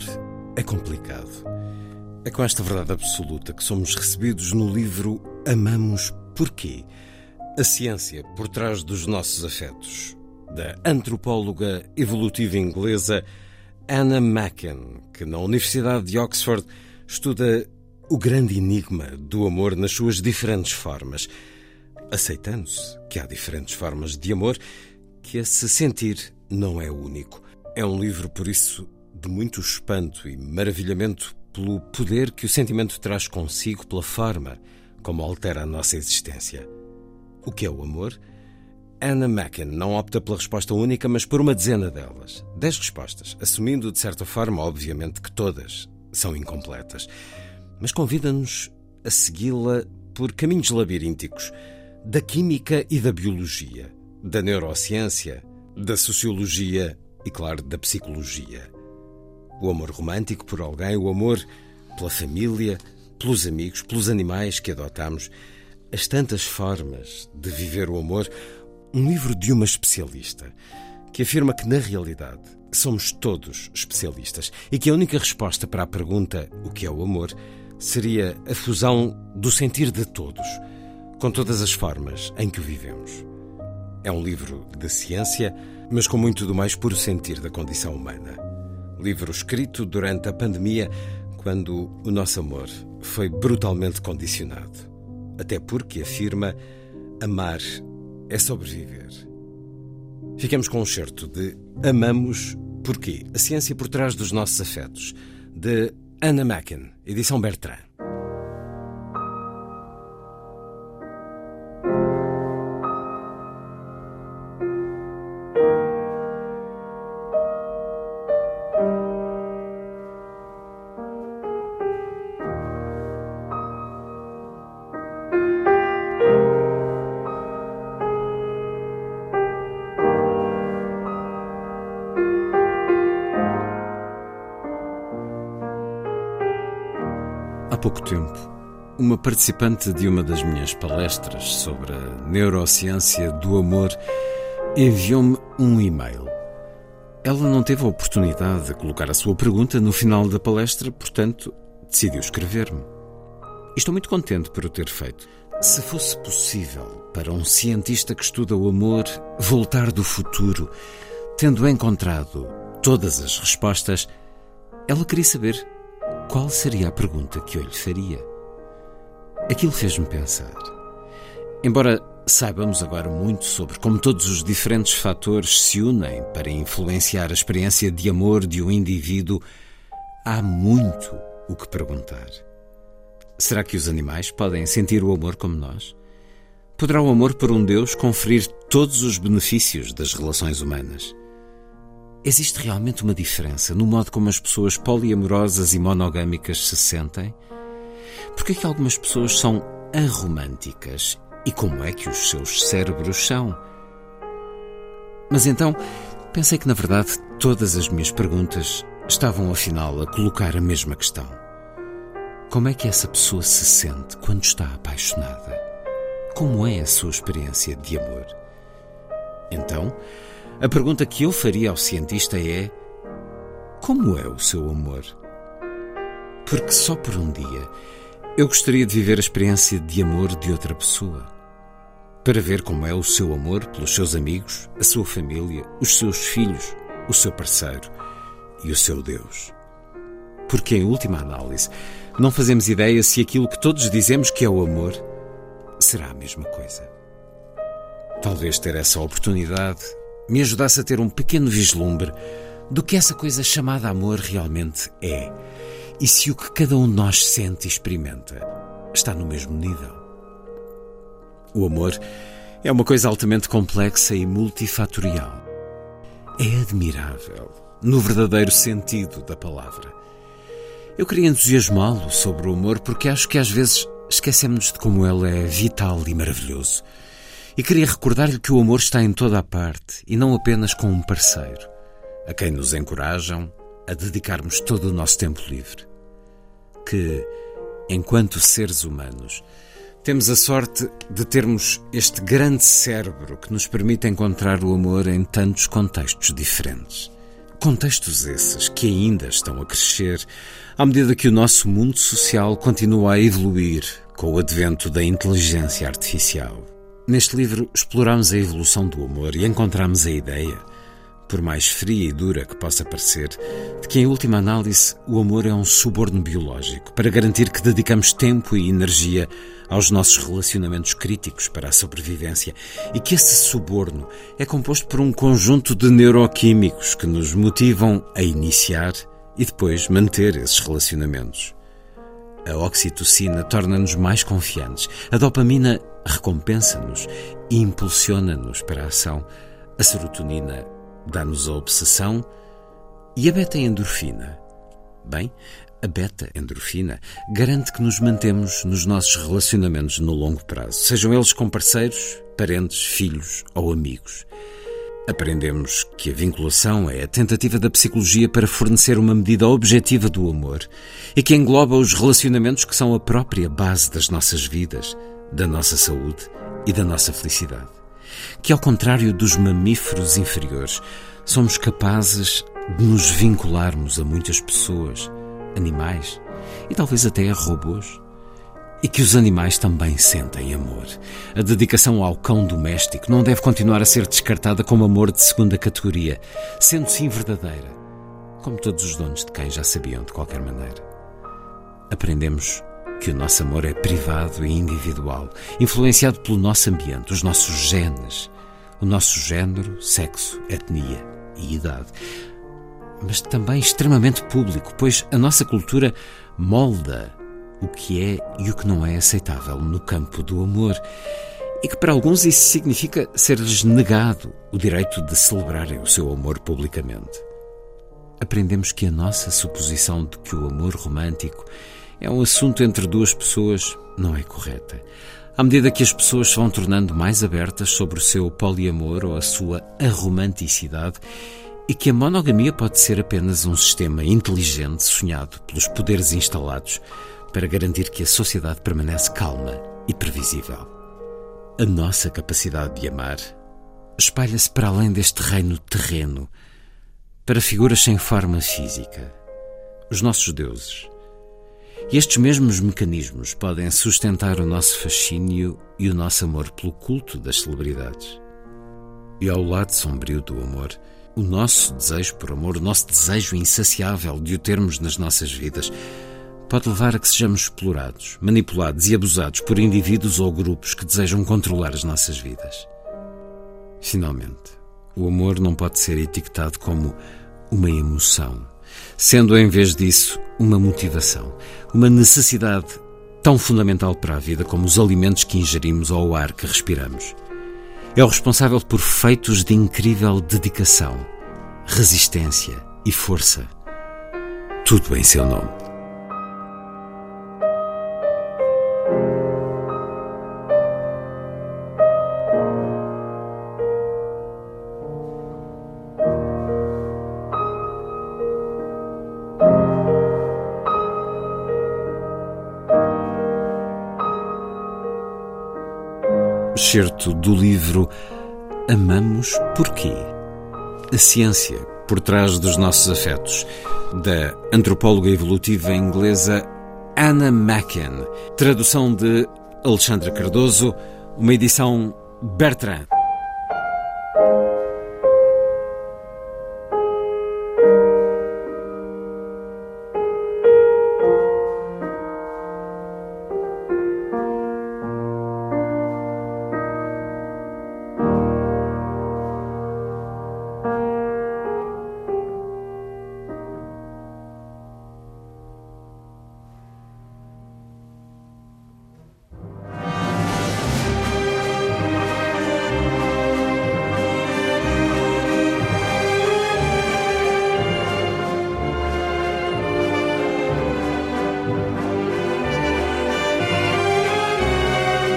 Amor é complicado. É com esta verdade absoluta que somos recebidos no livro Amamos Porquê? A ciência por trás dos nossos afetos, da antropóloga evolutiva inglesa Anna Macken, que na Universidade de Oxford estuda o grande enigma do amor nas suas diferentes formas, aceitando-se que há diferentes formas de amor, que esse sentir não é único. É um livro, por isso, de muito espanto e maravilhamento pelo poder que o sentimento traz consigo, pela forma como altera a nossa existência. O que é o amor? Anna Macken não opta pela resposta única, mas por uma dezena delas. Dez respostas, assumindo de certa forma, obviamente, que todas são incompletas. Mas convida-nos a segui-la por caminhos labirínticos da química e da biologia, da neurociência, da sociologia e, claro, da psicologia. O amor romântico por alguém, o amor pela família, pelos amigos, pelos animais que adotamos, as tantas formas de viver o amor. Um livro de uma especialista que afirma que, na realidade, somos todos especialistas e que a única resposta para a pergunta o que é o amor seria a fusão do sentir de todos, com todas as formas em que o vivemos. É um livro de ciência, mas com muito do mais puro sentir da condição humana livro escrito durante a pandemia, quando o nosso amor foi brutalmente condicionado. Até porque afirma: amar é sobreviver. Ficamos com um certo de Amamos Porquê? A ciência por trás dos nossos afetos, de Anna Macken, edição Bertrand. Pouco tempo, uma participante de uma das minhas palestras sobre a neurociência do amor enviou-me um e-mail. Ela não teve a oportunidade de colocar a sua pergunta no final da palestra, portanto, decidiu escrever-me. Estou muito contente por o ter feito. Se fosse possível para um cientista que estuda o amor voltar do futuro, tendo encontrado todas as respostas, ela queria saber qual seria a pergunta que eu lhe faria? Aquilo fez-me pensar. Embora saibamos agora muito sobre como todos os diferentes fatores se unem para influenciar a experiência de amor de um indivíduo, há muito o que perguntar. Será que os animais podem sentir o amor como nós? Poderá o amor por um Deus conferir todos os benefícios das relações humanas? Existe realmente uma diferença no modo como as pessoas poliamorosas e monogâmicas se sentem? Por que é que algumas pessoas são aromânticas e como é que os seus cérebros são? Mas então, pensei que na verdade todas as minhas perguntas estavam afinal a colocar a mesma questão. Como é que essa pessoa se sente quando está apaixonada? Como é a sua experiência de amor? Então, a pergunta que eu faria ao cientista é: como é o seu amor? Porque só por um dia eu gostaria de viver a experiência de amor de outra pessoa. Para ver como é o seu amor pelos seus amigos, a sua família, os seus filhos, o seu parceiro e o seu Deus. Porque, em última análise, não fazemos ideia se aquilo que todos dizemos que é o amor será a mesma coisa. Talvez ter essa oportunidade me ajudasse a ter um pequeno vislumbre do que essa coisa chamada amor realmente é e se o que cada um de nós sente e experimenta está no mesmo nível. O amor é uma coisa altamente complexa e multifatorial. É admirável, no verdadeiro sentido da palavra. Eu queria entusiasmá-lo sobre o amor porque acho que às vezes esquecemos de como ele é vital e maravilhoso. E queria recordar-lhe que o amor está em toda a parte e não apenas com um parceiro, a quem nos encorajam a dedicarmos todo o nosso tempo livre. Que, enquanto seres humanos, temos a sorte de termos este grande cérebro que nos permite encontrar o amor em tantos contextos diferentes. Contextos esses que ainda estão a crescer à medida que o nosso mundo social continua a evoluir com o advento da inteligência artificial. Neste livro exploramos a evolução do amor e encontramos a ideia por mais fria e dura que possa parecer, de que, em última análise, o amor é um suborno biológico para garantir que dedicamos tempo e energia aos nossos relacionamentos críticos para a sobrevivência e que esse suborno é composto por um conjunto de neuroquímicos que nos motivam a iniciar e depois manter esses relacionamentos. A oxitocina torna-nos mais confiantes, a dopamina recompensa-nos e impulsiona-nos para a ação, a serotonina dá-nos a obsessão e a beta-endorfina. Bem, a beta-endorfina garante que nos mantemos nos nossos relacionamentos no longo prazo, sejam eles com parceiros, parentes, filhos ou amigos. Aprendemos que a vinculação é a tentativa da psicologia para fornecer uma medida objetiva do amor e que engloba os relacionamentos que são a própria base das nossas vidas, da nossa saúde e da nossa felicidade que, ao contrário dos mamíferos inferiores, somos capazes de nos vincularmos a muitas pessoas, animais e talvez até a robôs. E que os animais também sentem amor. A dedicação ao cão doméstico não deve continuar a ser descartada como amor de segunda categoria, sendo sim verdadeira, como todos os donos de cães já sabiam de qualquer maneira. Aprendemos que o nosso amor é privado e individual, influenciado pelo nosso ambiente, os nossos genes, o nosso género, sexo, etnia e idade. Mas também extremamente público, pois a nossa cultura molda o que é e o que não é aceitável no campo do amor. E que para alguns isso significa ser-lhes negado o direito de celebrarem o seu amor publicamente. Aprendemos que a nossa suposição de que o amor romântico é um assunto entre duas pessoas não é correta. À medida que as pessoas se vão tornando mais abertas sobre o seu poliamor ou a sua aromanticidade, e que a monogamia pode ser apenas um sistema inteligente sonhado pelos poderes instalados para garantir que a sociedade permanece calma e previsível. A nossa capacidade de amar espalha-se para além deste reino terreno, para figuras sem forma física. Os nossos deuses, e estes mesmos mecanismos podem sustentar o nosso fascínio e o nosso amor pelo culto das celebridades. E ao lado sombrio do amor, o nosso desejo por amor, o nosso desejo insaciável de o termos nas nossas vidas, pode levar a que sejamos explorados, manipulados e abusados por indivíduos ou grupos que desejam controlar as nossas vidas. Finalmente, o amor não pode ser etiquetado como uma emoção sendo em vez disso uma motivação, uma necessidade tão fundamental para a vida como os alimentos que ingerimos ou o ar que respiramos. É o responsável por feitos de incrível dedicação, resistência e força. Tudo em seu nome. Excerto do livro Amamos Porquê? A ciência por trás dos nossos afetos, da antropóloga evolutiva inglesa Anna Macken, tradução de Alexandra Cardoso, uma edição Bertrand.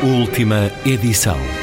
Última edição.